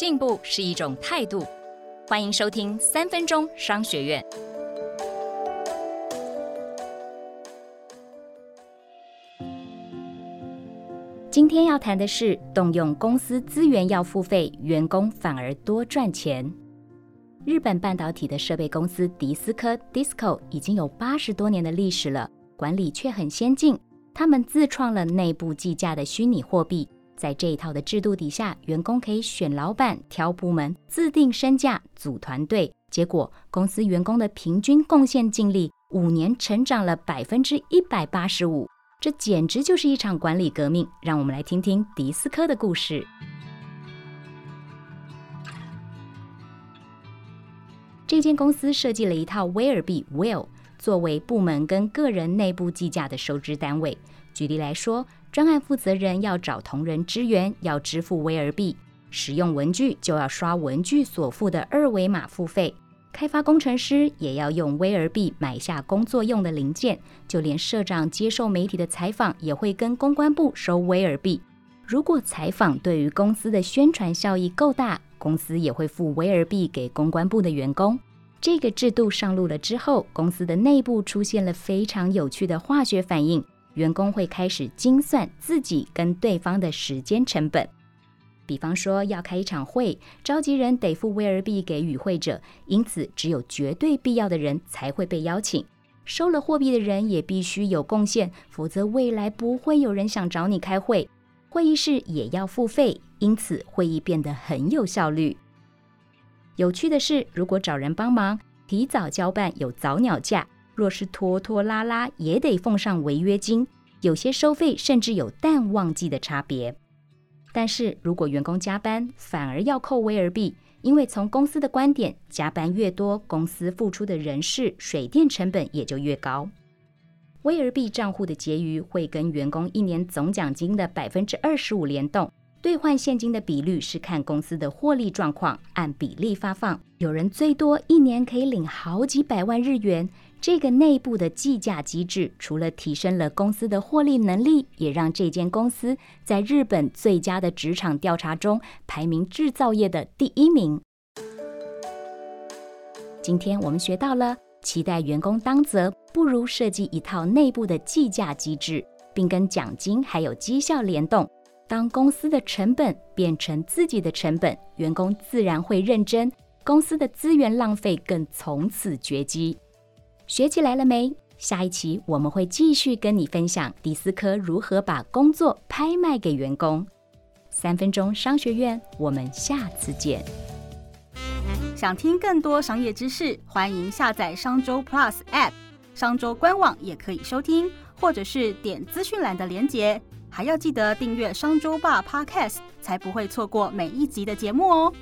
进步是一种态度。欢迎收听三分钟商学院。今天要谈的是，动用公司资源要付费，员工反而多赚钱。日本半导体的设备公司迪斯科 （Disco） 已经有八十多年的历史了，管理却很先进。他们自创了内部计价的虚拟货币。在这一套的制度底下，员工可以选老板、挑部门、自定身价、组团队。结果，公司员工的平均贡献净利五年成长了百分之一百八十五，这简直就是一场管理革命。让我们来听听迪斯科的故事。这间公司设计了一套威尔币 （Will） 作为部门跟个人内部计价的收支单位。举例来说，专案负责人要找同仁支援，要支付威尔币；使用文具就要刷文具所付的二维码付费；开发工程师也要用威尔币买下工作用的零件；就连社长接受媒体的采访也会跟公关部收威尔币。如果采访对于公司的宣传效益够大，公司也会付威尔币给公关部的员工。这个制度上路了之后，公司的内部出现了非常有趣的化学反应。员工会开始精算自己跟对方的时间成本，比方说要开一场会，召集人得付威尔币给与会者，因此只有绝对必要的人才会被邀请。收了货币的人也必须有贡献，否则未来不会有人想找你开会。会议室也要付费，因此会议变得很有效率。有趣的是，如果找人帮忙，提早交办有早鸟价。若是拖拖拉拉，也得奉上违约金。有些收费甚至有淡旺季的差别。但是如果员工加班，反而要扣威尔币，因为从公司的观点，加班越多，公司付出的人事、水电成本也就越高。威尔币账户的结余会跟员工一年总奖金的百分之二十五联动，兑换现金的比率是看公司的获利状况，按比例发放。有人最多一年可以领好几百万日元。这个内部的计价机制，除了提升了公司的获利能力，也让这间公司在日本最佳的职场调查中排名制造业的第一名。今天我们学到了，期待员工当责，不如设计一套内部的计价机制，并跟奖金还有绩效联动。当公司的成本变成自己的成本，员工自然会认真，公司的资源浪费更从此绝迹。学起来了没？下一期我们会继续跟你分享迪斯科如何把工作拍卖给员工。三分钟商学院，我们下次见。想听更多商业知识，欢迎下载商周 Plus App，商周官网也可以收听，或者是点资讯栏的连结。还要记得订阅商周吧 Podcast，才不会错过每一集的节目哦。